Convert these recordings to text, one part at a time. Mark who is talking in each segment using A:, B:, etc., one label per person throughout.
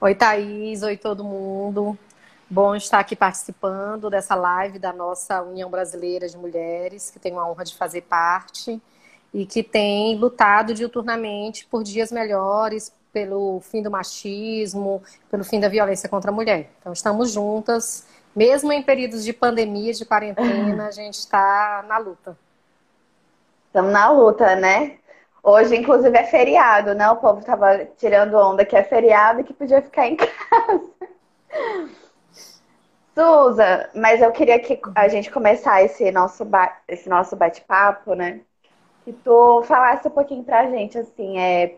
A: Oi, Thaís. Oi, todo mundo. Bom estar aqui participando dessa live da nossa União Brasileira de Mulheres, que tenho a honra de fazer parte e que tem lutado diuturnamente por dias melhores, pelo fim do machismo, pelo fim da violência contra a mulher. Então, estamos juntas, mesmo em períodos de pandemia, de quarentena, a gente está na luta.
B: Estamos na luta, né? Hoje, inclusive, é feriado, né? O povo tava tirando onda que é feriado e que podia ficar em casa. Suza, mas eu queria que a gente começar esse nosso, ba esse nosso bate-papo, né? Que tu falasse um pouquinho pra gente, assim, é,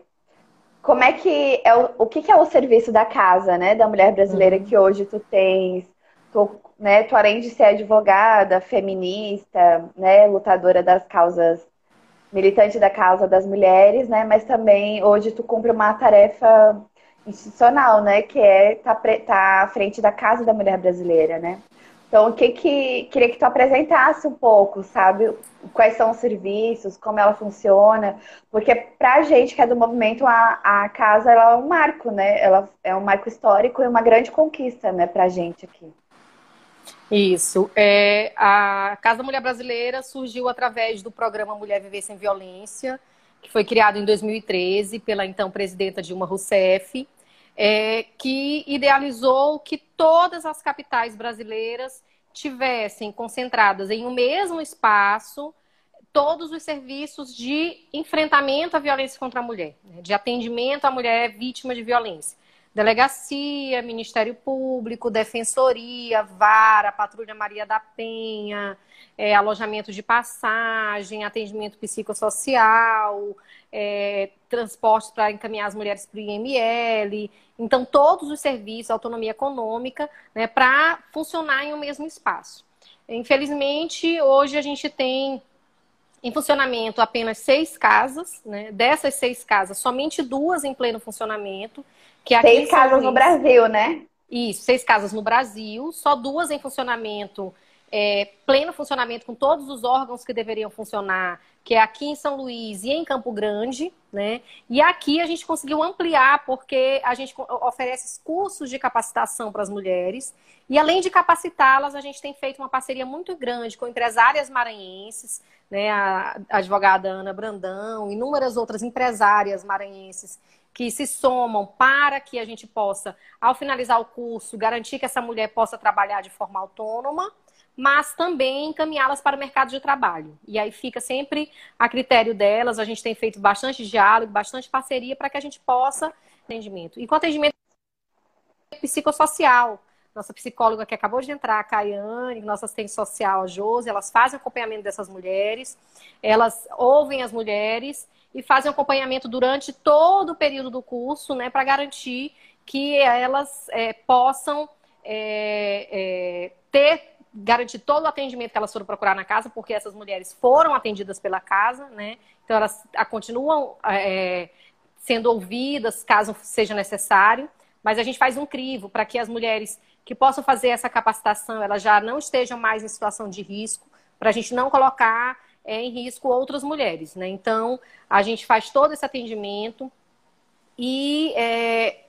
B: como é que é o, o que, que, é o serviço da casa, né, da mulher brasileira uhum. que hoje tu tens, tu, né, tu além de ser advogada, feminista, né, lutadora das causas, militante da causa das mulheres, né, mas também hoje tu cumpre uma tarefa institucional, né, que é estar tá, tá à frente da casa da mulher brasileira, né. Então, o que que queria que tu apresentasse um pouco, sabe? Quais são os serviços, como ela funciona, porque para a gente que é do movimento, a, a casa ela é um marco, né? Ela é um marco histórico e uma grande conquista, né, para a gente aqui.
A: Isso. É, a Casa da Mulher Brasileira surgiu através do programa Mulher Viver Sem Violência, que foi criado em 2013 pela então presidenta Dilma Rousseff é, que idealizou que todas as capitais brasileiras tivessem concentradas em um mesmo espaço todos os serviços de enfrentamento à violência contra a mulher, né, de atendimento à mulher vítima de violência. Delegacia, Ministério Público, Defensoria, Vara, Patrulha Maria da Penha, é, alojamento de passagem, atendimento psicossocial, é, transporte para encaminhar as mulheres para o IML. Então, todos os serviços, autonomia econômica, né, para funcionar em um mesmo espaço. Infelizmente, hoje a gente tem em funcionamento apenas seis casas, né? Dessas seis casas, somente duas em pleno funcionamento.
B: Que é seis casas no Brasil, né?
A: Isso, seis casas no Brasil, só duas em funcionamento é, pleno funcionamento com todos os órgãos que deveriam funcionar, que é aqui em São Luís e em Campo Grande, né? E aqui a gente conseguiu ampliar porque a gente oferece cursos de capacitação para as mulheres e além de capacitá-las, a gente tem feito uma parceria muito grande com empresárias maranhenses, né? A advogada Ana Brandão, inúmeras outras empresárias maranhenses que se somam para que a gente possa, ao finalizar o curso, garantir que essa mulher possa trabalhar de forma autônoma mas também encaminhá-las para o mercado de trabalho. E aí fica sempre a critério delas, a gente tem feito bastante diálogo, bastante parceria para que a gente possa atendimento. E com atendimento psicossocial, nossa psicóloga que acabou de entrar, a Caiane, nossa assistente social, a Josi, elas fazem acompanhamento dessas mulheres, elas ouvem as mulheres e fazem acompanhamento durante todo o período do curso, né, para garantir que elas é, possam é, é, ter garantir todo o atendimento que elas foram procurar na casa, porque essas mulheres foram atendidas pela casa, né? Então elas continuam é, sendo ouvidas caso seja necessário, mas a gente faz um crivo para que as mulheres que possam fazer essa capacitação, elas já não estejam mais em situação de risco, para a gente não colocar é, em risco outras mulheres, né? Então a gente faz todo esse atendimento e é,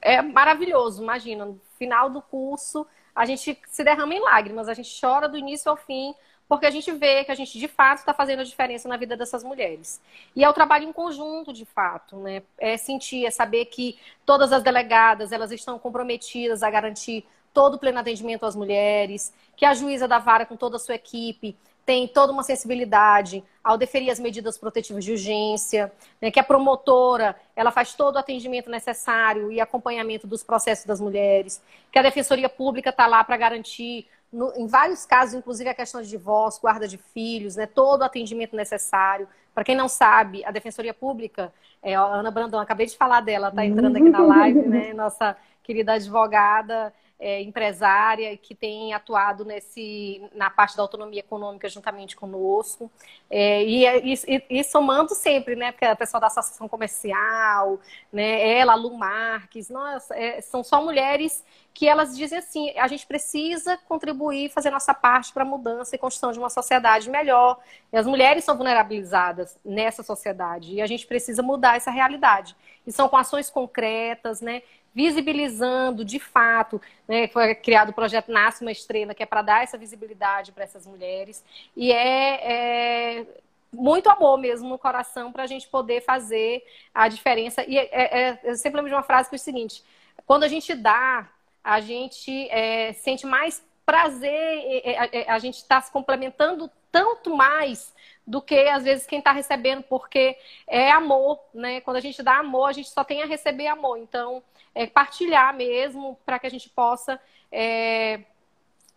A: é maravilhoso, imagina, no final do curso a gente se derrama em lágrimas, a gente chora do início ao fim, porque a gente vê que a gente de fato está fazendo a diferença na vida dessas mulheres. E é o trabalho em conjunto, de fato, né? É sentir, é saber que todas as delegadas elas estão comprometidas a garantir todo o pleno atendimento às mulheres, que a juíza da vara com toda a sua equipe tem toda uma sensibilidade ao deferir as medidas protetivas de urgência, né, que a promotora ela faz todo o atendimento necessário e acompanhamento dos processos das mulheres, que a defensoria pública está lá para garantir, no, em vários casos, inclusive a questão de divórcio, guarda de filhos, né, todo o atendimento necessário. Para quem não sabe, a defensoria pública, é, a Ana Brandão, acabei de falar dela, está entrando aqui na live, né, nossa querida advogada é, empresária que tem atuado nesse, na parte da autonomia econômica juntamente conosco. É, e, e, e, somando sempre, né? Porque a pessoa da Associação Comercial, né, ela, Lu Marques, nós, é, são só mulheres que elas dizem assim: a gente precisa contribuir, fazer nossa parte para a mudança e construção de uma sociedade melhor. E as mulheres são vulnerabilizadas nessa sociedade e a gente precisa mudar essa realidade. E são com ações concretas, né? visibilizando de fato, né, foi criado o projeto Nasce uma Estrela, que é para dar essa visibilidade para essas mulheres, e é, é, muito amor mesmo no coração para a gente poder fazer a diferença. E é, é, eu sempre lembro de uma frase que é o seguinte: quando a gente dá, a gente é, sente mais prazer, a, a gente está se complementando tanto mais do que às vezes quem está recebendo, porque é amor, né? Quando a gente dá amor, a gente só tem a receber amor. Então, é, partilhar mesmo para que a gente possa é,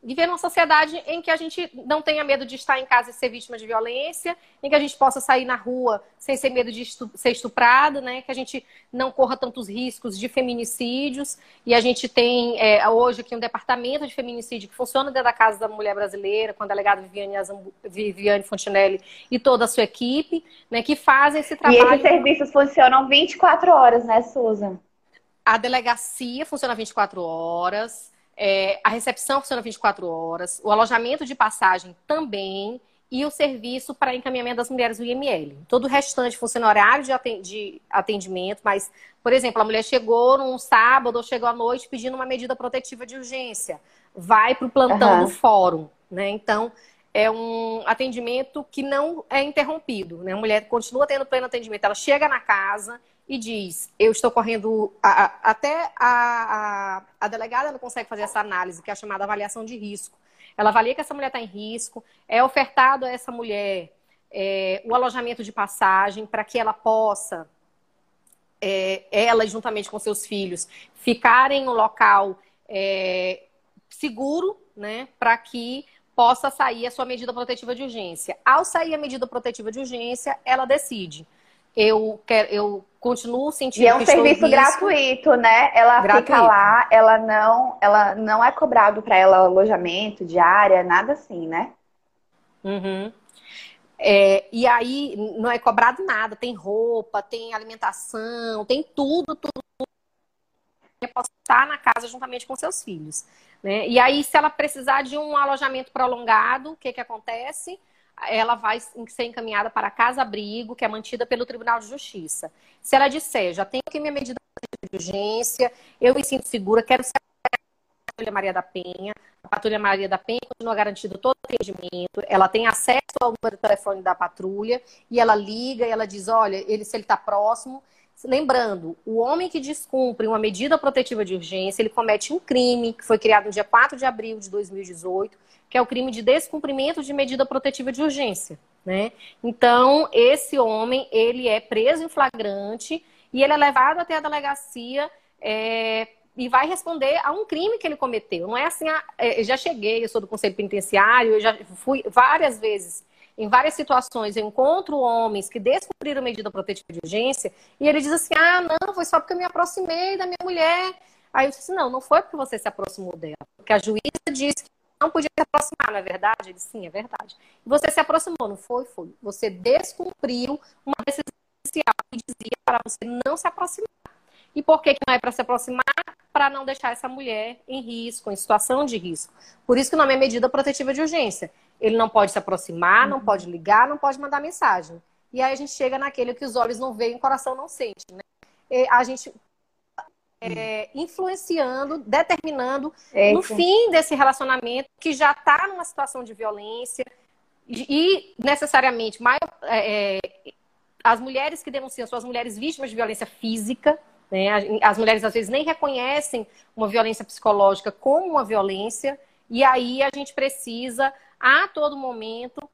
A: viver numa sociedade em que a gente não tenha medo de estar em casa e ser vítima de violência, em que a gente possa sair na rua sem ser medo de estu ser estuprado, né? Que a gente não corra tantos riscos de feminicídios. E a gente tem é, hoje aqui um departamento de feminicídio que funciona dentro da Casa da Mulher Brasileira, com a delegada Viviane, Azambu Viviane Fontinelli e toda a sua equipe, né? Que fazem esse trabalho.
B: E esses serviços funcionam 24 horas, né, Susan?
A: A delegacia funciona 24 horas. É, a recepção funciona 24 horas, o alojamento de passagem também e o serviço para encaminhamento das mulheres do IML. Todo o restante funciona horário de atendimento, mas, por exemplo, a mulher chegou num sábado ou chegou à noite pedindo uma medida protetiva de urgência. Vai para o plantão uhum. no fórum, né? Então, é um atendimento que não é interrompido, né? A mulher continua tendo pleno atendimento. Ela chega na casa, e diz: Eu estou correndo. A, a, até a, a, delegada não consegue fazer essa análise, que é a chamada avaliação de risco. Ela avalia que essa mulher está em risco, é ofertado a essa mulher é, o alojamento de passagem para que ela possa, é, ela juntamente com seus filhos, ficarem no local é, seguro, né, para que possa sair a sua medida protetiva de urgência. Ao sair a medida protetiva de urgência, ela decide eu quero, eu continuo sentindo.
B: E é um serviço gratuito, né? Ela gratuito. fica lá, ela não, ela não é cobrado para ela alojamento, diária, nada assim, né?
A: Uhum. É, e aí não é cobrado nada, tem roupa, tem alimentação, tem tudo, tudo. Posso estar na casa juntamente com seus filhos. Né? E aí, se ela precisar de um alojamento prolongado, o que, que acontece? Ela vai ser encaminhada para casa-abrigo, que é mantida pelo Tribunal de Justiça. Se ela disser, já tenho aqui minha medida de urgência, eu me sinto segura, quero ser a Patrulha Maria da Penha, a Patrulha Maria da Penha continua garantido todo o atendimento, ela tem acesso ao número de telefone da patrulha, e ela liga e ela diz, olha, ele, se ele está próximo, Lembrando, o homem que descumpre uma medida protetiva de urgência, ele comete um crime que foi criado no dia 4 de abril de 2018, que é o crime de descumprimento de medida protetiva de urgência. Né? Então, esse homem, ele é preso em flagrante e ele é levado até a delegacia é, e vai responder a um crime que ele cometeu. Não é assim, ah, é, eu já cheguei, eu sou do Conselho Penitenciário, eu já fui várias vezes em várias situações eu encontro homens que descumpriram medida protetiva de urgência e ele diz assim: ah, não, foi só porque eu me aproximei da minha mulher. Aí eu disse: assim, não, não foi porque você se aproximou dela, porque a juíza disse que não podia se aproximar, não é verdade? Ele, sim, é verdade. Você se aproximou, não foi? Foi. Você descumpriu uma decisão que dizia para você não se aproximar. E por que, que não é para se aproximar? Para não deixar essa mulher em risco, em situação de risco. Por isso que o nome é medida protetiva de urgência. Ele não pode se aproximar, não pode ligar, não pode mandar mensagem. E aí a gente chega naquele que os olhos não veem, o coração não sente. Né? E a gente é, influenciando, determinando Eita. no fim desse relacionamento que já está numa situação de violência e necessariamente é, é, as mulheres que denunciam são as mulheres vítimas de violência física. Né? As mulheres às vezes nem reconhecem uma violência psicológica como uma violência e aí a gente precisa a todo momento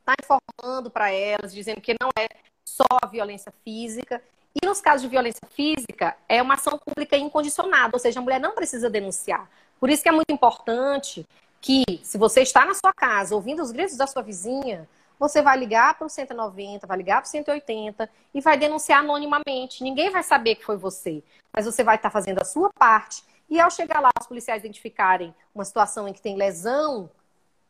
A: estar tá informando para elas, dizendo que não é só a violência física e nos casos de violência física, é uma ação pública incondicionada, ou seja, a mulher não precisa denunciar. Por isso que é muito importante que, se você está na sua casa ouvindo os gritos da sua vizinha, você vai ligar para o 190, vai ligar para o 180 e vai denunciar anonimamente. Ninguém vai saber que foi você, mas você vai estar fazendo a sua parte E ao chegar lá, os policiais identificarem uma situação em que tem lesão,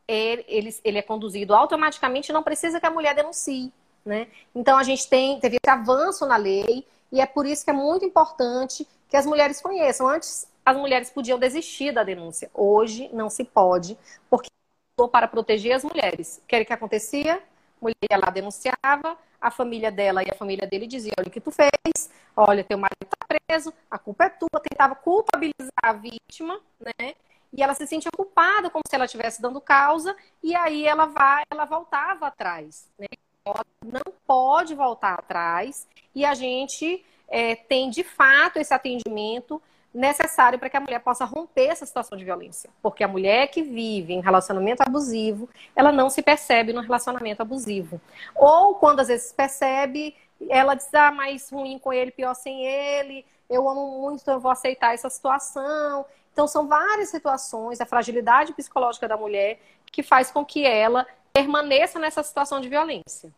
A: ele, ele, ele é conduzido automaticamente, não precisa que a mulher denuncie. Né? Então a gente tem, teve avanço na lei e é por isso que é muito importante que as mulheres conheçam. Antes as mulheres podiam desistir da denúncia, hoje não se pode, porque para proteger as mulheres. O que era que acontecia? A mulher lá, denunciava, a família dela e a família dele dizia, olha o que tu fez, olha, teu marido está preso, a culpa é tua, tentava culpabilizar a vítima, né? E ela se sentia culpada, como se ela estivesse dando causa, e aí ela vai, ela voltava atrás, né? Não pode voltar atrás, e a gente é, tem de fato esse atendimento necessário para que a mulher possa romper essa situação de violência. Porque a mulher que vive em relacionamento abusivo, ela não se percebe no relacionamento abusivo. Ou quando às vezes percebe, ela diz, ah, mais ruim com ele, pior sem ele, eu amo muito, então eu vou aceitar essa situação. Então são várias situações, a fragilidade psicológica da mulher que faz com que ela permaneça nessa situação de violência.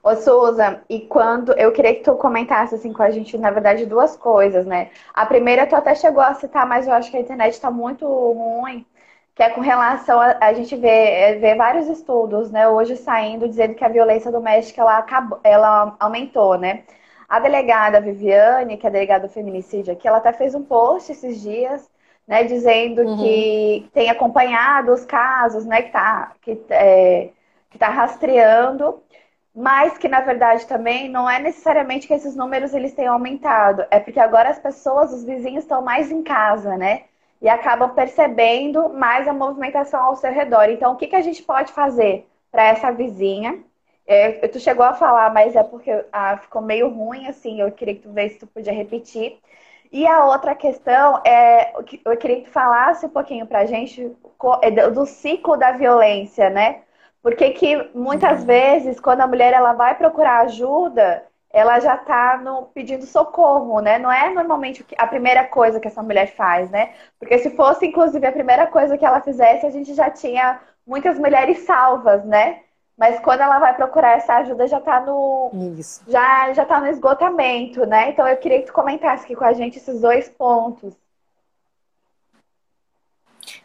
B: Ô, Suza, e quando eu queria que tu comentasse assim com a gente, na verdade, duas coisas, né? A primeira tu até chegou a citar, mas eu acho que a internet está muito ruim, que é com relação a, a gente vê, é, vê vários estudos, né, hoje saindo dizendo que a violência doméstica ela, acabou, ela aumentou, né? A delegada Viviane, que é a delegada do feminicídio aqui, ela até fez um post esses dias, né, dizendo uhum. que tem acompanhado os casos, né, que tá, que, é, que tá rastreando mas que na verdade também não é necessariamente que esses números eles tenham aumentado, é porque agora as pessoas, os vizinhos estão mais em casa, né? E acabam percebendo mais a movimentação ao seu redor. Então, o que, que a gente pode fazer para essa vizinha? É, tu chegou a falar, mas é porque ah, ficou meio ruim, assim. Eu queria que tu vesse se tu podia repetir. E a outra questão é, eu queria que tu falasse um pouquinho para a gente é, do ciclo da violência, né? Porque que muitas uhum. vezes, quando a mulher ela vai procurar ajuda, ela já está pedindo socorro, né? Não é normalmente a primeira coisa que essa mulher faz, né? Porque se fosse, inclusive, a primeira coisa que ela fizesse, a gente já tinha muitas mulheres salvas, né? Mas quando ela vai procurar essa ajuda, já está no. Isso. Já, já tá no esgotamento, né? Então eu queria que tu comentasse aqui com a gente esses dois pontos.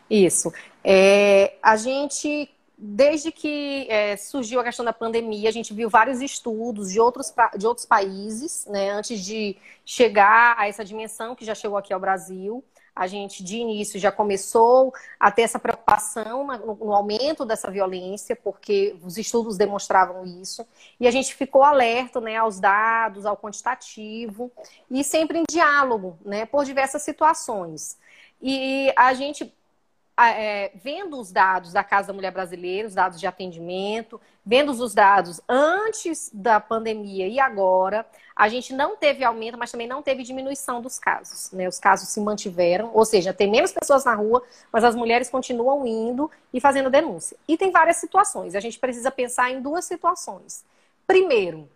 A: Isso. É, a gente desde que é, surgiu a questão da pandemia, a gente viu vários estudos de outros, de outros países, né, antes de chegar a essa dimensão que já chegou aqui ao Brasil. A gente, de início, já começou a ter essa preocupação no, no aumento dessa violência, porque os estudos demonstravam isso. E a gente ficou alerta né, aos dados, ao quantitativo, e sempre em diálogo, né, por diversas situações. E a gente é, vendo os dados da Casa da Mulher Brasileira, os dados de atendimento, vendo os dados antes da pandemia e agora, a gente não teve aumento, mas também não teve diminuição dos casos. Né? Os casos se mantiveram, ou seja, tem menos pessoas na rua, mas as mulheres continuam indo e fazendo denúncia. E tem várias situações. A gente precisa pensar em duas situações. Primeiro,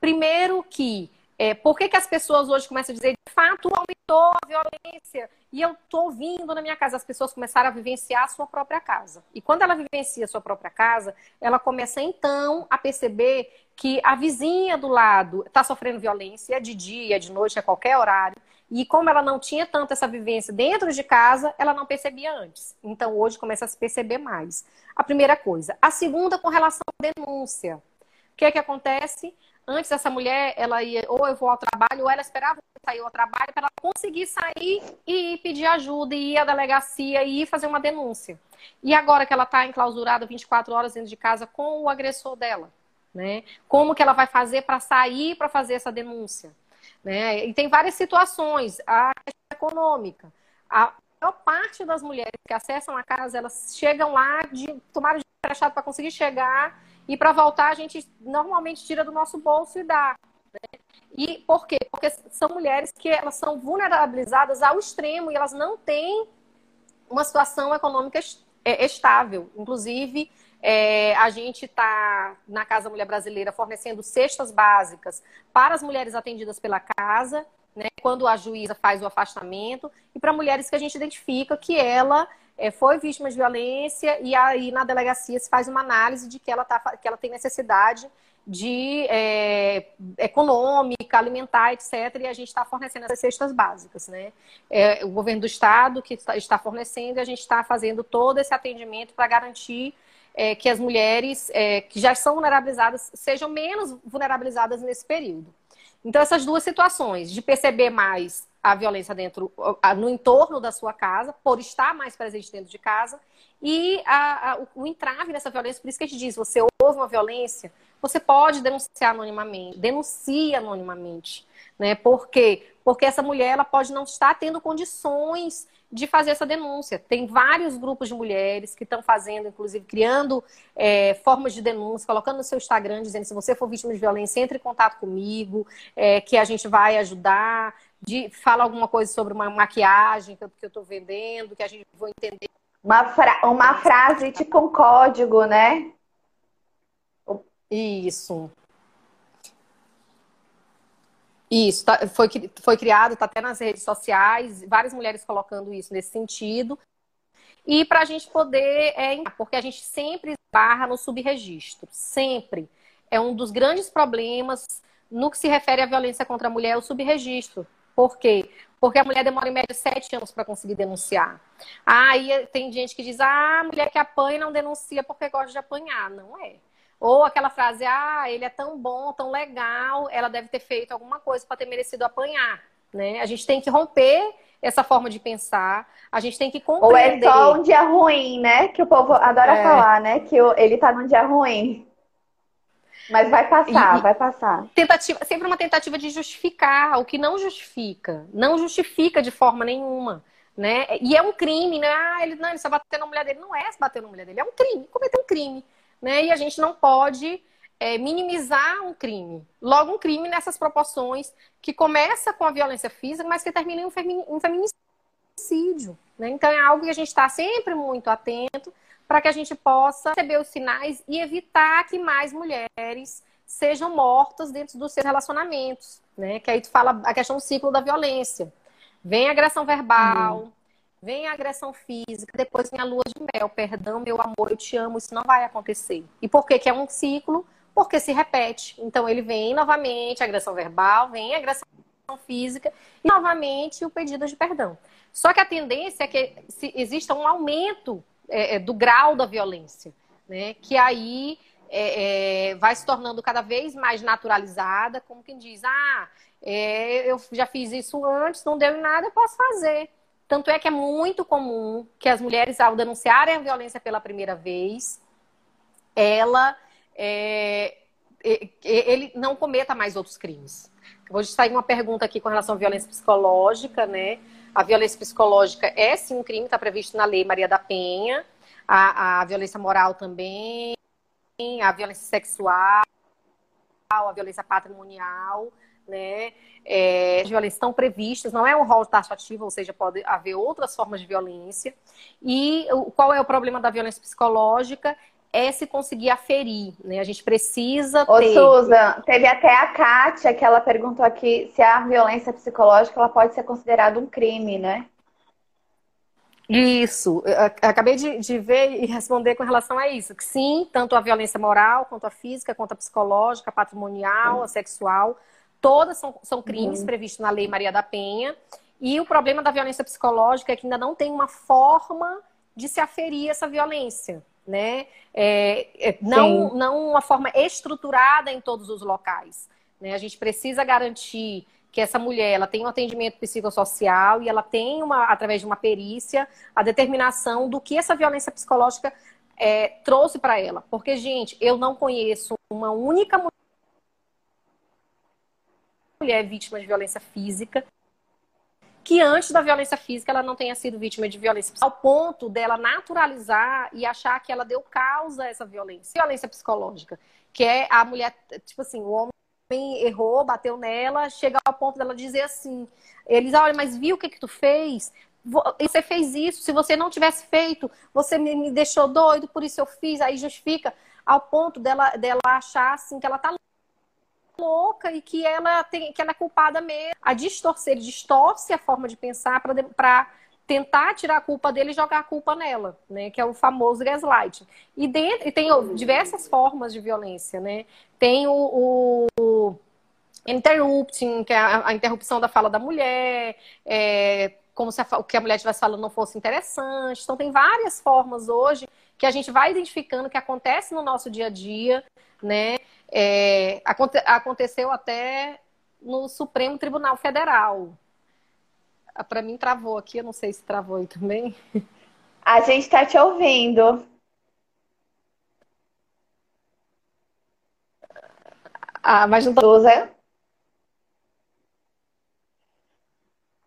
A: primeiro que é, por que, que as pessoas hoje começam a dizer, de fato, aumentou a violência? E eu estou ouvindo na minha casa, as pessoas começaram a vivenciar a sua própria casa. E quando ela vivencia a sua própria casa, ela começa então a perceber que a vizinha do lado está sofrendo violência, de dia, de noite, a qualquer horário. E como ela não tinha tanto essa vivência dentro de casa, ela não percebia antes. Então hoje começa a se perceber mais. A primeira coisa. A segunda, com relação à denúncia. O que é que acontece? Antes essa mulher, ela ia, ou eu vou ao trabalho, ou ela esperava sair ao trabalho para ela conseguir sair e pedir ajuda, e ir à delegacia e ir fazer uma denúncia. E agora que ela está enclausurada 24 horas dentro de casa com o agressor dela, né? Como que ela vai fazer para sair para fazer essa denúncia? Né? E tem várias situações. A questão econômica. A maior parte das mulheres que acessam a casa, elas chegam lá de tomar de emprestado para conseguir chegar e para voltar, a gente normalmente tira do nosso bolso e dá. Né? E por quê? Porque são mulheres que elas são vulnerabilizadas ao extremo e elas não têm uma situação econômica é, estável. Inclusive, é, a gente está na Casa Mulher Brasileira fornecendo cestas básicas para as mulheres atendidas pela casa, né, quando a juíza faz o afastamento, e para mulheres que a gente identifica que ela é, foi vítima de violência e aí na delegacia se faz uma análise de que ela, tá, que ela tem necessidade de é, econômica, alimentar, etc. E a gente está fornecendo essas cestas básicas, né? É, o governo do estado que está fornecendo, e a gente está fazendo todo esse atendimento para garantir é, que as mulheres é, que já são vulnerabilizadas sejam menos vulnerabilizadas nesse período. Então, essas duas situações, de perceber mais a violência dentro, no entorno da sua casa, por estar mais presente dentro de casa, e a, a, o, entrave nessa violência, por isso que a gente diz, você houve uma violência, você pode denunciar anonimamente, denuncie anonimamente, né? Por quê? Porque essa mulher ela pode não estar tendo condições de fazer essa denúncia. Tem vários grupos de mulheres que estão fazendo, inclusive criando é, formas de denúncia, colocando no seu Instagram, dizendo se você for vítima de violência, entre em contato comigo, é, que a gente vai ajudar. De, fala alguma coisa sobre uma maquiagem que eu estou vendendo, que a gente vai entender.
B: Uma, fra uma frase tipo um código, né?
A: Isso. Isso, tá, foi, foi criado, está até nas redes sociais, várias mulheres colocando isso nesse sentido. E para a gente poder, é, porque a gente sempre barra no subregistro, sempre. É um dos grandes problemas no que se refere à violência contra a mulher, o subregistro. Por quê? Porque a mulher demora em média sete anos para conseguir denunciar. Aí tem gente que diz, ah, a mulher que apanha não denuncia porque gosta de apanhar. Não é. Ou aquela frase, ah, ele é tão bom, tão legal, ela deve ter feito alguma coisa para ter merecido apanhar. Né? A gente tem que romper essa forma de pensar, a gente tem que compreender.
B: Ou é só um dia ruim, né? Que o povo adora é. falar, né? Que ele tá num dia ruim. Mas vai passar, e, vai passar.
A: Tentativa, sempre uma tentativa de justificar o que não justifica. Não justifica de forma nenhuma. Né? E é um crime, né? Ah, ele, não, ele só bateu na mulher dele. Não é se bater na mulher dele, é um crime. Cometeu um crime né? E a gente não pode é, minimizar um crime. Logo, um crime nessas proporções que começa com a violência física, mas que termina em um, feminicídio. Né? Então, é algo que a gente está sempre muito atento para que a gente possa receber os sinais e evitar que mais mulheres sejam mortas dentro dos seus relacionamentos. Né? Que aí tu fala a questão do ciclo da violência. Vem agressão verbal, hum. Vem a agressão física, depois vem a lua de mel, perdão, meu amor, eu te amo, isso não vai acontecer. E por que, que é um ciclo? Porque se repete. Então ele vem novamente, agressão verbal, vem agressão física e novamente o pedido de perdão. Só que a tendência é que exista um aumento é, é, do grau da violência, né? Que aí é, é, vai se tornando cada vez mais naturalizada, como quem diz, ah, é, eu já fiz isso antes, não deu em nada, eu posso fazer. Tanto é que é muito comum que as mulheres, ao denunciarem a violência pela primeira vez, ela é, ele não cometa mais outros crimes. Vou sair uma pergunta aqui com relação à violência psicológica, né? A violência psicológica é sim um crime, está previsto na Lei Maria da Penha. A, a violência moral também, a violência sexual, a violência patrimonial né? É, as violências estão previstas, não é um rol taxativo, ou seja, pode haver outras formas de violência. E qual é o problema da violência psicológica? É se conseguir aferir, né? A gente precisa
B: Ô, ter... Susan, teve até a Kátia que ela perguntou aqui se a violência psicológica ela pode ser considerada um crime, né?
A: Isso, eu acabei de, de, ver e responder com relação a isso. Que sim, tanto a violência moral, quanto a física, quanto a psicológica, a patrimonial, a sexual, Todas são, são crimes uhum. previstos na Lei Maria da Penha. E o problema da violência psicológica é que ainda não tem uma forma de se aferir essa violência. Né? É, é, não, não uma forma estruturada em todos os locais. Né? A gente precisa garantir que essa mulher ela tem um atendimento psicossocial e ela tem, uma, através de uma perícia, a determinação do que essa violência psicológica é, trouxe para ela. Porque, gente, eu não conheço uma única mulher mulher vítima de violência física que antes da violência física ela não tenha sido vítima de violência ao ponto dela naturalizar e achar que ela deu causa a essa violência. Violência psicológica, que é a mulher, tipo assim, o homem errou, bateu nela, chega ao ponto dela dizer assim, eles, olha, mas viu o que que tu fez? Você fez isso, se você não tivesse feito, você me deixou doido, por isso eu fiz, aí justifica ao ponto dela, dela achar assim que ela tá louca e que ela tem que ela é culpada mesmo. A distorcer, ele distorce a forma de pensar para tentar tirar a culpa dele e jogar a culpa nela, né? Que é o famoso gaslight. E, dentro, e tem diversas formas de violência, né? Tem o, o interrupting, que é a, a interrupção da fala da mulher, é, como se a, o que a mulher estivesse falando não fosse interessante. Então, tem várias formas hoje que a gente vai identificando que acontece no nosso dia a dia, né? É, aconte, aconteceu até no Supremo Tribunal Federal. Ah, Para mim travou aqui, eu não sei se travou aí também.
B: A gente está te ouvindo.
A: Ah, mas não tô...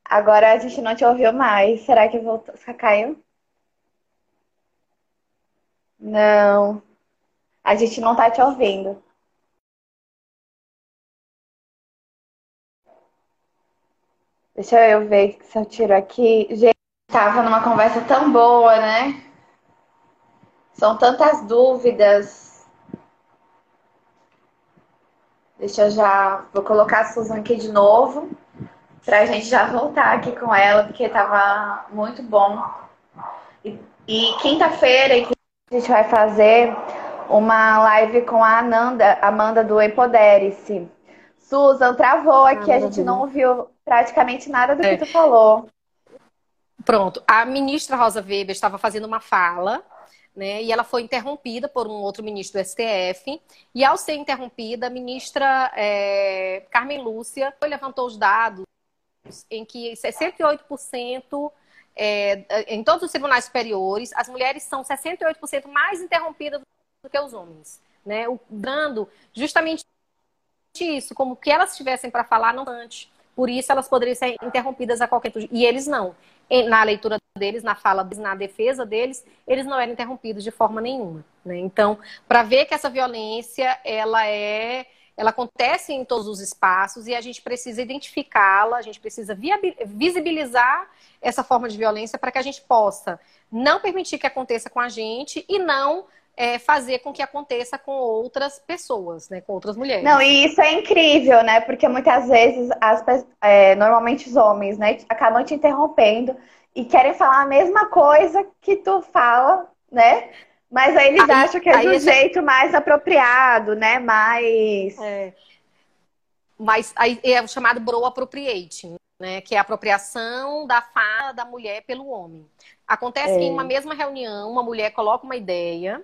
B: Agora a gente não te ouviu mais. Será que voltou? Você caiu? Não. A gente não tá te ouvindo. Deixa eu ver se eu tiro aqui. Gente, tava numa conversa tão boa, né? São tantas dúvidas. Deixa eu já. Vou colocar a Susan aqui de novo. Pra gente já voltar aqui com ela, porque tava muito bom. E, e quinta-feira, a gente vai fazer uma live com a Ananda, Amanda do Empodere-se. Susan, travou aqui, a gente não ouviu praticamente nada do que tu falou.
A: Pronto. A ministra Rosa Weber estava fazendo uma fala, né? E ela foi interrompida por um outro ministro do STF. E ao ser interrompida, a ministra é, Carmen Lúcia levantou os dados em que 68% é, em todos os tribunais superiores, as mulheres são 68% mais interrompidas do que os homens, né? O, dando justamente isso, como que elas tivessem para falar não antes. Por isso elas poderiam ser interrompidas a qualquer. E eles não. Na leitura deles, na fala na defesa deles, eles não eram interrompidos de forma nenhuma. Né? Então, para ver que essa violência ela é ela acontece em todos os espaços e a gente precisa identificá-la, a gente precisa visibilizar essa forma de violência para que a gente possa não permitir que aconteça com a gente e não é, fazer com que aconteça com outras pessoas, né, com outras mulheres.
B: Não, e isso é incrível, né? Porque muitas vezes, as, é, normalmente os homens, né, acabam te interrompendo e querem falar a mesma coisa que tu fala, né? Mas aí eles aí, acham que é do jeito mais apropriado, né? Mais.
A: É. Mas aí é o chamado bro appropriating, né? Que é a apropriação da fala da mulher pelo homem. Acontece é. que em uma mesma reunião, uma mulher coloca uma ideia,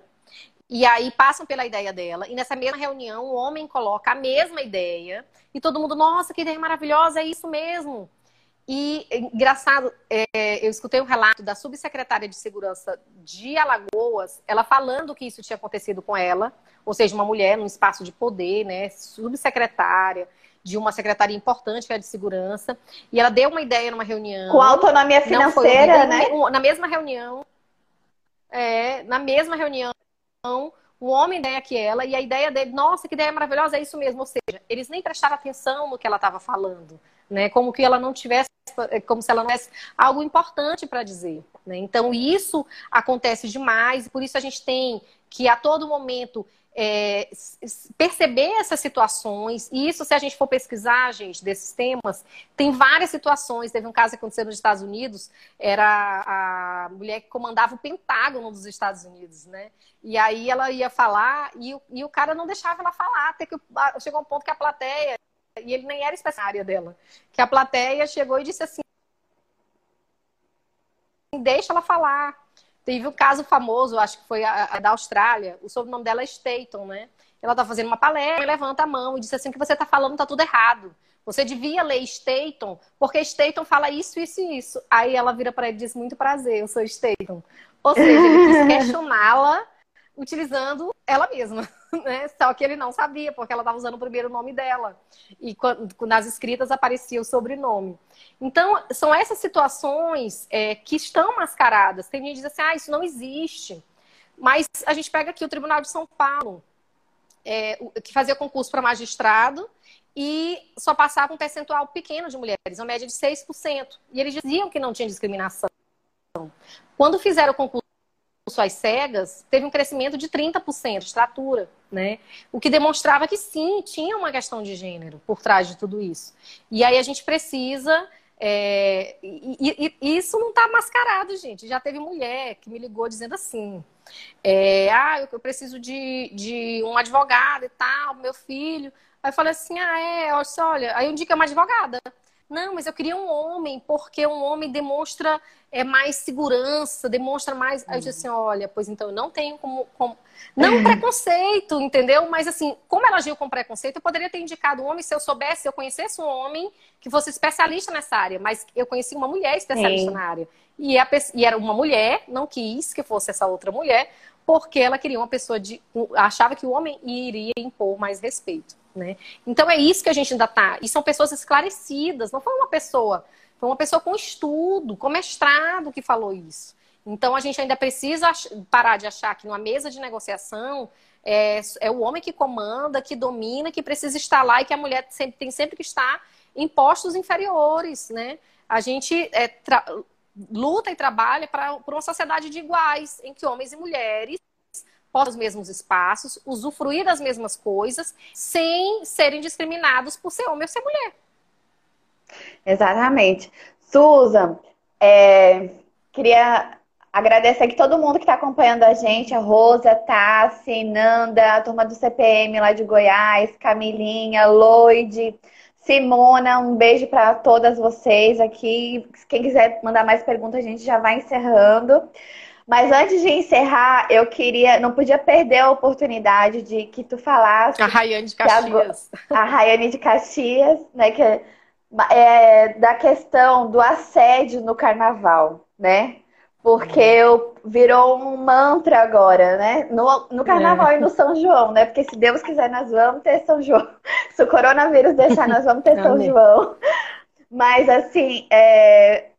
A: e aí passam pela ideia dela, e nessa mesma reunião o homem coloca a mesma ideia, e todo mundo, nossa, que ideia maravilhosa, é isso mesmo. E engraçado, é, eu escutei um relato da subsecretária de segurança de Alagoas, ela falando que isso tinha acontecido com ela, ou seja, uma mulher num espaço de poder, né, subsecretária de uma secretaria importante que é de segurança, e ela deu uma ideia numa reunião.
B: Com autonomia financeira, né?
A: Na mesma reunião, é, na mesma reunião, um homem ideia que ela, e a ideia dele, nossa, que ideia maravilhosa, é isso mesmo. Ou seja, eles nem prestaram atenção no que ela estava falando né? Como que ela não tivesse, como se ela não tivesse algo importante para dizer. Né? Então isso acontece demais, e por isso a gente tem que a todo momento é, perceber essas situações, e isso, se a gente for pesquisar, gente, desses temas, tem várias situações. Teve um caso que aconteceu nos Estados Unidos, era a mulher que comandava o Pentágono dos Estados Unidos, né? E aí ela ia falar e e o cara não deixava ela falar, até que chegou um ponto que a plateia e ele nem era área dela, que a plateia chegou e disse assim: deixa ela falar. Teve um caso famoso, acho que foi a, a da Austrália, o sobrenome dela é Staton, né? Ela tá fazendo uma palestra, levanta a mão e disse assim: o que você tá falando tá tudo errado. Você devia ler Staton, porque Staton fala isso, isso e isso. Aí ela vira para ele e diz: muito prazer, eu sou Staton. Ou seja, ele quis questioná-la utilizando ela mesma. né? Só que ele não sabia, porque ela estava usando o primeiro nome dela. E quando, nas escritas aparecia o sobrenome. Então, são essas situações é, que estão mascaradas. Tem gente que diz assim, ah, isso não existe. Mas a gente pega aqui o Tribunal de São Paulo, é, que fazia concurso para magistrado e só passava um percentual pequeno de mulheres, uma média de 6%. E eles diziam que não tinha discriminação. Quando fizeram o concurso às cegas, teve um crescimento de 30% de estatura, né? O que demonstrava que sim, tinha uma questão de gênero por trás de tudo isso. E aí a gente precisa. É, e, e, isso não está mascarado, gente. Já teve mulher que me ligou dizendo assim: é, ah, eu, eu preciso de, de um advogado e tal, meu filho. Aí eu falei assim, ah, é, olha, aí um dia que é uma advogada. Não, mas eu queria um homem, porque um homem demonstra é, mais segurança, demonstra mais. Aí eu disse assim: olha, pois então eu não tenho como. como... Não preconceito, entendeu? Mas assim, como ela agiu com preconceito, eu poderia ter indicado um homem se eu soubesse, se eu conhecesse um homem que fosse especialista nessa área. Mas eu conheci uma mulher especialista Sim. na área. E, a, e era uma mulher, não quis que fosse essa outra mulher, porque ela queria uma pessoa de. achava que o homem iria impor mais respeito. Né? Então é isso que a gente ainda está. E são pessoas esclarecidas, não foi uma pessoa, foi uma pessoa com estudo, com mestrado que falou isso. Então a gente ainda precisa parar de achar que numa mesa de negociação é, é o homem que comanda, que domina, que precisa estar lá e que a mulher sempre, tem sempre que estar em postos inferiores. Né? A gente é, luta e trabalha para uma sociedade de iguais, em que homens e mulheres os mesmos espaços, usufruir das mesmas coisas, sem serem discriminados por ser homem ou ser mulher.
B: Exatamente. Susan, é, queria agradecer aqui todo mundo que está acompanhando a gente, a Rosa, Tassi, Nanda, a turma do CPM lá de Goiás, Camilinha, Loide, Simona, um beijo para todas vocês aqui. Quem quiser mandar mais perguntas, a gente já vai encerrando. Mas antes de encerrar, eu queria, não podia perder a oportunidade de que tu falasse.
A: A Rayane de Caxias.
B: A, a Rayane de Caxias, né? Que é, da questão do assédio no carnaval, né? Porque eu, virou um mantra agora, né? No, no carnaval é. e no São João, né? Porque se Deus quiser, nós vamos ter São João. Se o coronavírus deixar, nós vamos ter São João. Mas, assim, é,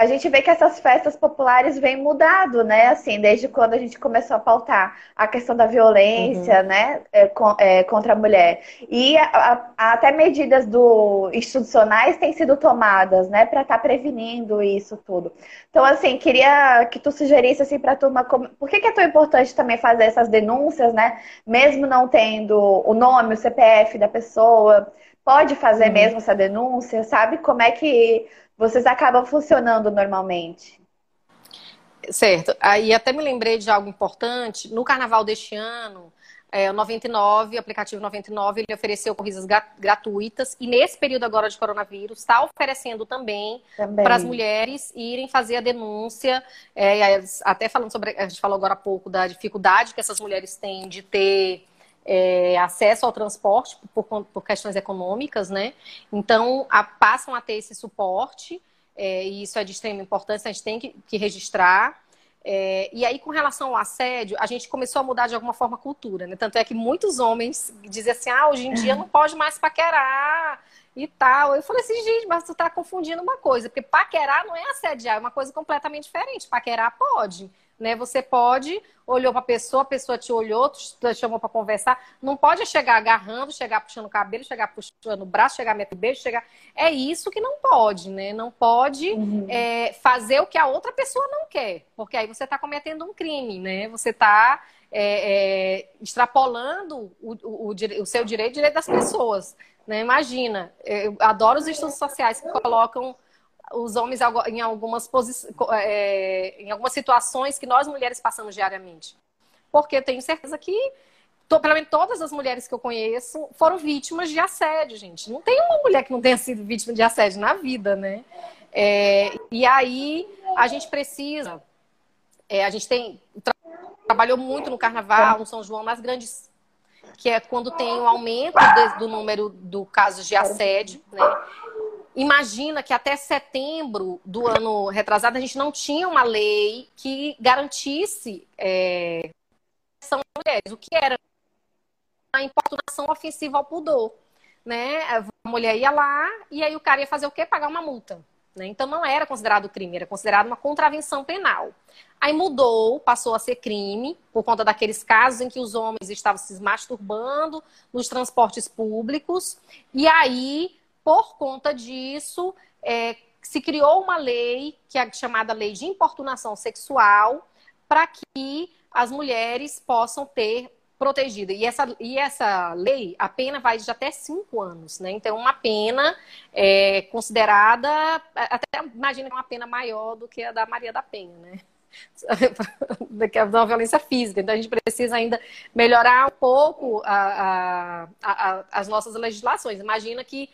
B: a gente vê que essas festas populares vêm mudado, né? Assim, desde quando a gente começou a pautar a questão da violência, uhum. né, é, é, contra a mulher. E a, a, até medidas do institucionais têm sido tomadas, né, para estar tá prevenindo isso tudo. Então, assim, queria que tu sugerisse assim para a turma como... por que, que é tão importante também fazer essas denúncias, né? Mesmo não tendo o nome, o CPF da pessoa, pode fazer uhum. mesmo essa denúncia, sabe? Como é que vocês acabam funcionando normalmente?
A: Certo. Aí até me lembrei de algo importante. No carnaval deste ano, é, o 99, o aplicativo 99, ele ofereceu corridas gratuitas e nesse período agora de coronavírus está oferecendo também, também. para as mulheres irem fazer a denúncia, é, até falando sobre, a gente falou agora há pouco da dificuldade que essas mulheres têm de ter é, acesso ao transporte por, por, questões econômicas, né? Então, a, passam a ter esse suporte, é, e isso é de extrema importância, a gente tem que, que registrar. É, e aí, com relação ao assédio, a gente começou a mudar de alguma forma a cultura, né? Tanto é que muitos homens dizem assim, ah, hoje em dia não pode mais paquerar e tal. Eu falei assim, gente, mas tu tá confundindo uma coisa, porque paquerar não é assediar, é uma coisa completamente diferente. Paquerar pode né? Você pode, olhou para a pessoa, a pessoa te olhou, te chamou para conversar. Não pode chegar agarrando, chegar puxando o cabelo, chegar puxando o braço, chegar metendo beijo, chegar. É isso que não pode, né? Não pode uhum. é, fazer o que a outra pessoa não quer, porque aí você está cometendo um crime, né? Você está é, é, extrapolando o, o, o, o, seu direito, o direito das pessoas. Né? Imagina, eu adoro os estudos sociais que colocam os homens em algumas, é, em algumas situações que nós mulheres passamos diariamente. Porque eu tenho certeza que, pelo menos todas as mulheres que eu conheço foram vítimas de assédio, gente. Não tem uma mulher que não tenha sido vítima de assédio na vida, né? É, e aí a gente precisa. É, a gente tem. Tra trabalhou muito no carnaval, no São João, nas grandes. Que é quando tem o um aumento do, do número do casos de assédio, né? Imagina que até setembro do ano retrasado a gente não tinha uma lei que garantisse é, são mulheres. O que era a importunação ofensiva ao pudor. Né? A mulher ia lá e aí o cara ia fazer o quê? Pagar uma multa. Né? Então não era considerado crime, era considerado uma contravenção penal. Aí mudou, passou a ser crime, por conta daqueles casos em que os homens estavam se masturbando nos transportes públicos. E aí por conta disso, é, se criou uma lei, que é chamada Lei de Importunação Sexual, para que as mulheres possam ter protegida. E essa, e essa lei, a pena vai de até cinco anos, né? Então, uma pena é, considerada, até imagina uma pena maior do que a da Maria da Penha, né? da violência física. Então a gente precisa ainda melhorar um pouco a, a, a, as nossas legislações. Imagina que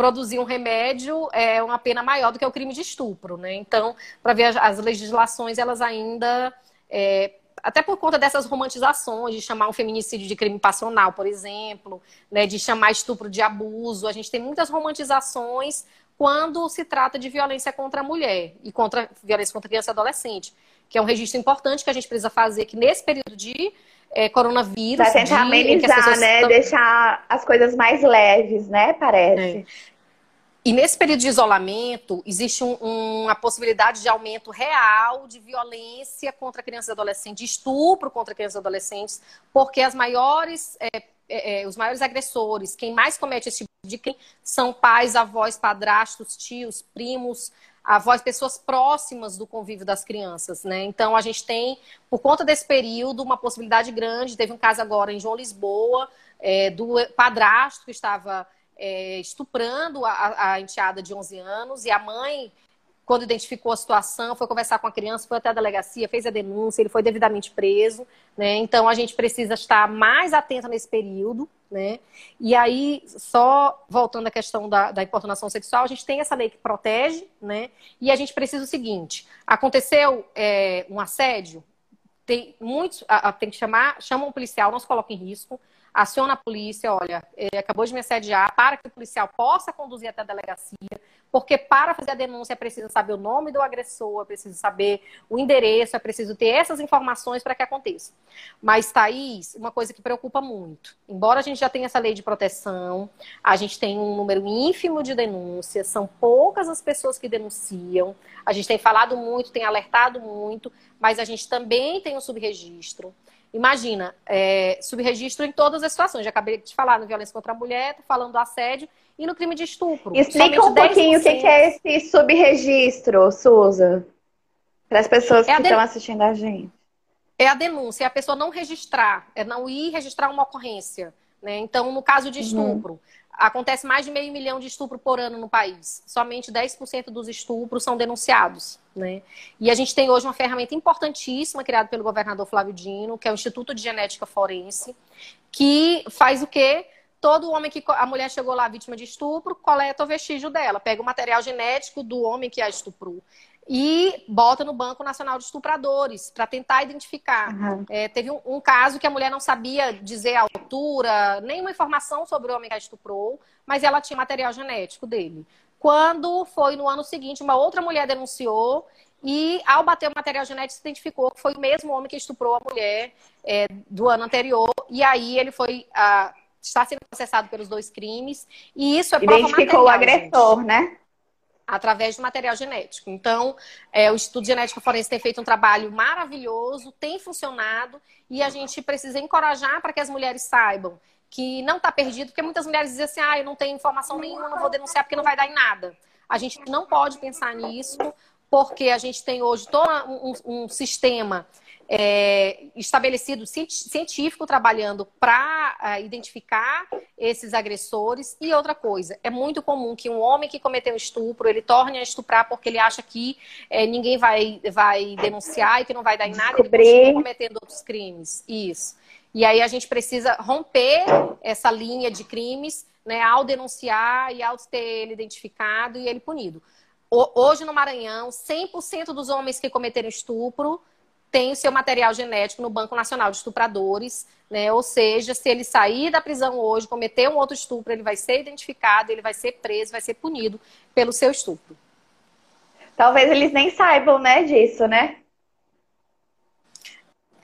A: produzir um remédio é uma pena maior do que o crime de estupro, né? Então, para ver as, as, legislações, elas ainda é, até por conta dessas romantizações, de chamar um feminicídio de crime passional, por exemplo, né, de chamar estupro de abuso. A gente tem muitas romantizações quando se trata de violência contra a mulher e contra violência contra criança e adolescente, que é um registro importante que a gente precisa fazer que nesse período de é, coronavírus.
B: Para tentar de, amenizar, né? Estão... Deixar as coisas mais leves, né? Parece. É.
A: E nesse período de isolamento, existe um, um, uma possibilidade de aumento real de violência contra crianças e adolescentes, de estupro contra crianças e adolescentes, porque as maiores, é, é, é, os maiores agressores, quem mais comete esse tipo de crime, são pais, avós, padrastos, tios, primos, avós, pessoas próximas do convívio das crianças, né? Então a gente tem, por conta desse período, uma possibilidade grande. Teve um caso agora em João Lisboa, é, do padrasto que estava é, estuprando a, a enteada de 11 anos e a mãe, quando identificou a situação, foi conversar com a criança, foi até a delegacia, fez a denúncia, ele foi devidamente preso, né? Então a gente precisa estar mais atenta nesse período, né? E aí, só voltando à questão da, da importunação sexual, a gente tem essa lei que protege, né? E a gente precisa o seguinte: aconteceu é, um assédio, tem muitos, a, a, tem que chamar, chama um policial, não se coloca em risco aciona a polícia, olha, acabou de me assediar, para que o policial possa conduzir até a delegacia, porque para fazer a denúncia é preciso saber o nome do agressor, é preciso saber o endereço, é preciso ter essas informações para que aconteça. Mas, Thaís, uma coisa que preocupa muito, embora a gente já tenha essa lei de proteção, a gente tem um número ínfimo de denúncias, são poucas as pessoas que denunciam, a gente tem falado muito, tem alertado muito, mas a gente também tem um subregistro. Imagina, é, subregistro em todas as situações. Já acabei de falar no violência contra a mulher, tô falando do assédio e no crime de estupro.
B: Explica um pouquinho o que é esse subregistro, Suza, para as pessoas é que estão assistindo a gente.
A: É a denúncia, é a pessoa não registrar, é não ir registrar uma ocorrência. Né? Então, no caso de uhum. estupro, uhum. Acontece mais de meio milhão de estupro por ano no país. Somente 10% dos estupros são denunciados. Né? E a gente tem hoje uma ferramenta importantíssima criada pelo governador Flávio Dino, que é o Instituto de Genética Forense, que faz o quê? Todo homem que a mulher chegou lá vítima de estupro, coleta o vestígio dela, pega o material genético do homem que a estuprou e bota no Banco Nacional de Estupradores para tentar identificar. Uhum. É, teve um, um, caso que a mulher não sabia dizer a altura, nenhuma informação sobre o homem que a estuprou, mas ela tinha material genético dele. Quando foi no ano seguinte, uma outra mulher denunciou e, ao bater o material genético, se identificou que foi o mesmo homem que estuprou a mulher é, do ano anterior. E aí ele foi. Ah, está sendo processado pelos dois crimes. E isso é
B: prova Identificou material, o agressor, gente. né?
A: Através do material genético. Então, é, o Instituto de Genética Forense tem feito um trabalho maravilhoso, tem funcionado e a gente precisa encorajar para que as mulheres saibam que não está perdido, porque muitas mulheres dizem assim, ah, eu não tenho informação nenhuma, não vou denunciar porque não vai dar em nada. A gente não pode pensar nisso, porque a gente tem hoje todo um, um sistema é, estabelecido científico trabalhando para uh, é, identificar esses agressores. E outra coisa, é muito comum que um homem que cometeu estupro, ele torne a estuprar porque ele acha que é, ninguém vai, vai denunciar e que não vai dar em nada, Descobrir. ele continua cometendo outros crimes. Isso. E aí a gente precisa romper essa linha de crimes né, ao denunciar e ao ter ele identificado e ele punido. Hoje no Maranhão, 100% dos homens que cometeram estupro têm o seu material genético no Banco Nacional de Estupradores, né? Ou seja, se ele sair da prisão hoje, cometer um outro estupro, ele vai ser identificado, ele vai ser preso, vai ser punido pelo seu estupro.
B: Talvez eles nem saibam, né, disso, né?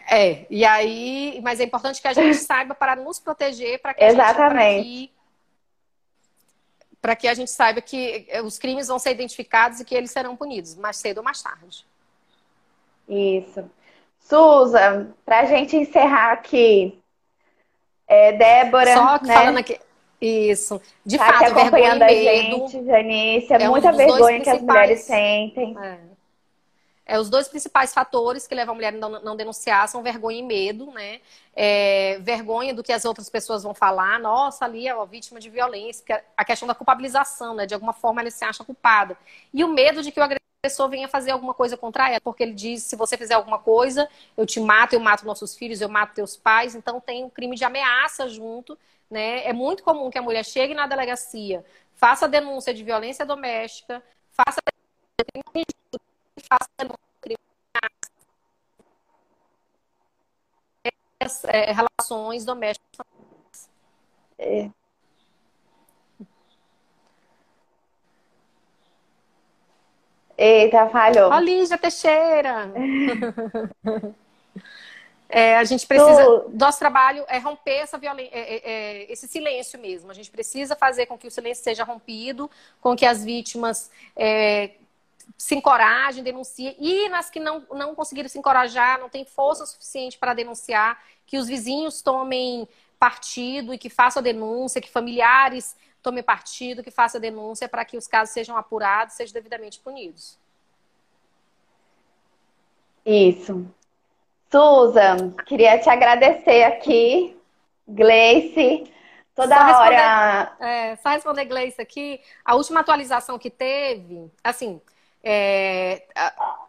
A: É, e aí, mas é importante que a gente saiba para nos proteger, para que
B: Exatamente.
A: para que a gente saiba que os crimes vão ser identificados e que eles serão punidos, mais cedo ou mais tarde.
B: Isso. Suza, para a gente encerrar aqui, é, Débora.
A: Só
B: né?
A: falando aqui. Isso. De
B: tá
A: fato,
B: acompanhando a gente, Janice. É, é muita um vergonha que as mulheres sentem.
A: É. É, os dois principais fatores que levam a mulher a não, não denunciar são vergonha e medo, né? É, vergonha do que as outras pessoas vão falar, nossa, ali é uma vítima de violência, a questão da culpabilização, né? De alguma forma ela se acha culpada. E o medo de que o agressor agressor venha fazer alguma coisa contra ela, porque ele diz: se você fizer alguma coisa, eu te mato, eu mato nossos filhos, eu mato teus pais. Então tem um crime de ameaça junto. Né? É muito comum que a mulher chegue na delegacia, faça denúncia de violência doméstica, faça faça crime é, relações domésticas. É.
B: Eita, falhou.
A: Ó, Lígia Teixeira. é, a gente precisa. Tu... Nosso trabalho é romper essa violen... É, é, é, esse silêncio mesmo. A gente precisa fazer com que o silêncio seja rompido, com que as vítimas é, se encorajem, denunciem. E nas que não, não conseguiram se encorajar, não tem força suficiente para denunciar, que os vizinhos tomem partido e que façam a denúncia, que familiares tome partido, que faça denúncia para que os casos sejam apurados, sejam devidamente punidos.
B: Isso. Susan, queria te agradecer aqui. Gleice, toda só hora.
A: É, só responder, Gleice, aqui. A última atualização que teve, assim, é,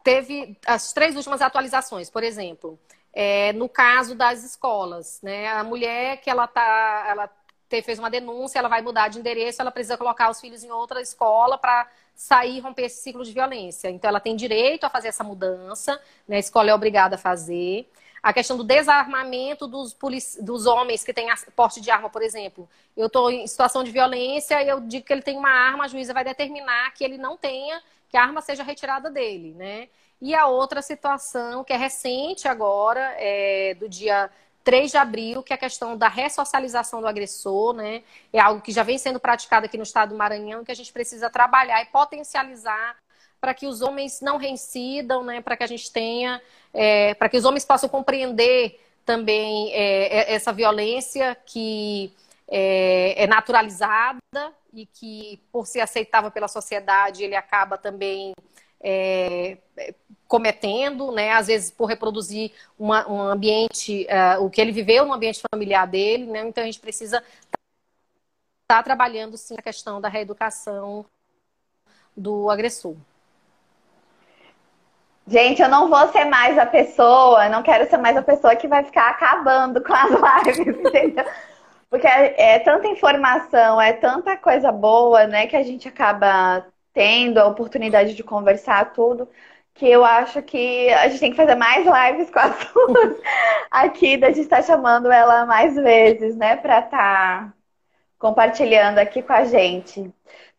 A: teve as três últimas atualizações, por exemplo. É, no caso das escolas, né? A mulher que ela tá, ela fez uma denúncia, ela vai mudar de endereço, ela precisa colocar os filhos em outra escola para sair romper esse ciclo de violência. Então, ela tem direito a fazer essa mudança, né? a escola é obrigada a fazer. A questão do desarmamento dos, polic... dos homens que têm porte de arma, por exemplo. Eu estou em situação de violência e eu digo que ele tem uma arma, a juíza vai determinar que ele não tenha, que a arma seja retirada dele, né? E a outra situação, que é recente agora, é do dia 3 de abril, que é a questão da ressocialização do agressor, né? É algo que já vem sendo praticado aqui no estado do Maranhão, que a gente precisa trabalhar e potencializar para que os homens não reincidam, né? Para que a gente tenha, é, para que os homens possam compreender também é, é, essa violência que é, é naturalizada e que, por ser aceitável pela sociedade, ele acaba também é, cometendo, né? Às vezes por reproduzir uma, um ambiente, uh, o que ele viveu no ambiente familiar dele, né? Então a gente precisa estar tá trabalhando sim a questão da reeducação do agressor.
B: Gente, eu não vou ser mais a pessoa, não quero ser mais a pessoa que vai ficar acabando com as lives, entendeu? Porque é, é tanta informação, é tanta coisa boa, né, que a gente acaba tendo a oportunidade de conversar tudo que eu acho que a gente tem que fazer mais lives com a Suzy aqui, da gente estar tá chamando ela mais vezes, né, para estar tá compartilhando aqui com a gente.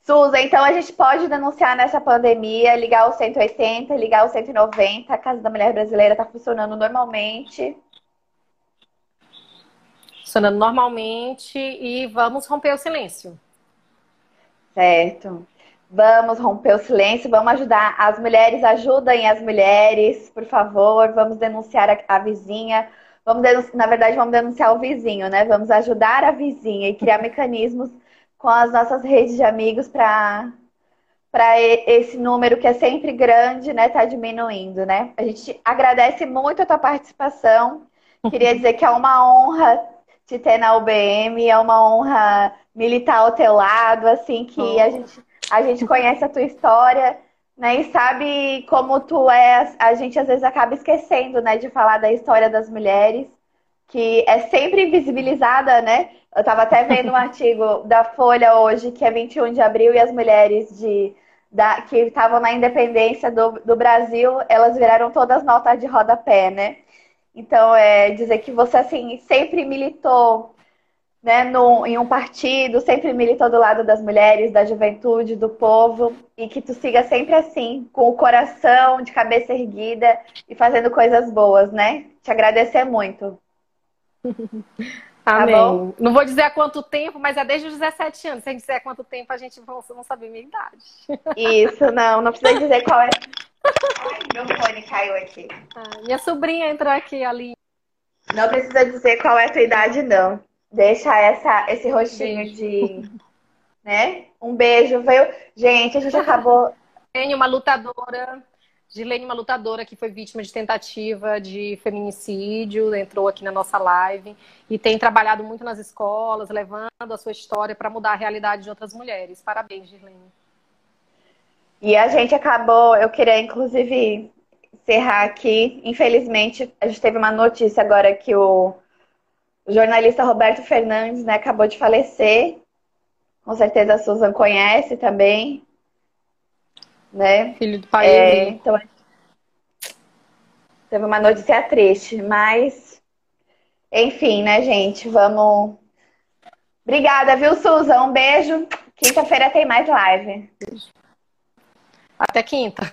B: Suza, então a gente pode denunciar nessa pandemia, ligar o 180, ligar o 190, a Casa da Mulher Brasileira está funcionando normalmente.
A: Funcionando normalmente e vamos romper o silêncio.
B: Certo. Vamos romper o silêncio, vamos ajudar. As mulheres ajudem as mulheres, por favor. Vamos denunciar a, a vizinha. Vamos denunciar, na verdade, vamos denunciar o vizinho, né? Vamos ajudar a vizinha e criar mecanismos com as nossas redes de amigos para para esse número que é sempre grande, né, tá diminuindo, né? A gente agradece muito a tua participação. Queria dizer que é uma honra te ter na UBM, é uma honra militar ao teu lado, assim, que oh. a gente a gente conhece a tua história, né? E sabe como tu é. A gente às vezes acaba esquecendo, né, de falar da história das mulheres, que é sempre invisibilizada, né? Eu estava até vendo um artigo da Folha hoje, que é 21 de abril, e as mulheres de, da, que estavam na independência do, do Brasil, elas viraram todas notas de rodapé, né? Então, é dizer que você, assim, sempre militou né, no, em um partido, sempre militou do lado das mulheres, da juventude, do povo, e que tu siga sempre assim, com o coração de cabeça erguida e fazendo coisas boas, né? Te agradecer muito.
A: Tá Amém. Tá não vou dizer há quanto tempo, mas é desde os 17 anos. Se a gente disser quanto tempo, a gente não saber minha idade.
B: Isso, não, não precisa dizer qual é. Ai, meu fone caiu aqui.
A: Ah, minha sobrinha entrou aqui ali.
B: Não precisa dizer qual é a tua idade, não. Deixa essa, esse rostinho beijo. de. Né? Um beijo, veio. Gente, a gente acabou.
A: Tem uma lutadora, Gilene, uma lutadora que foi vítima de tentativa de feminicídio, entrou aqui na nossa live e tem trabalhado muito nas escolas, levando a sua história para mudar a realidade de outras mulheres. Parabéns, Gilene.
B: E a gente acabou, eu queria inclusive encerrar aqui. Infelizmente, a gente teve uma notícia agora que o jornalista Roberto Fernandes né, acabou de falecer. Com certeza a Susan conhece também. Né?
A: Filho do pai.
B: É, então, teve uma notícia triste, mas enfim, né, gente? Vamos. Obrigada, viu, Susan? Um beijo. Quinta-feira tem mais live.
A: Até quinta.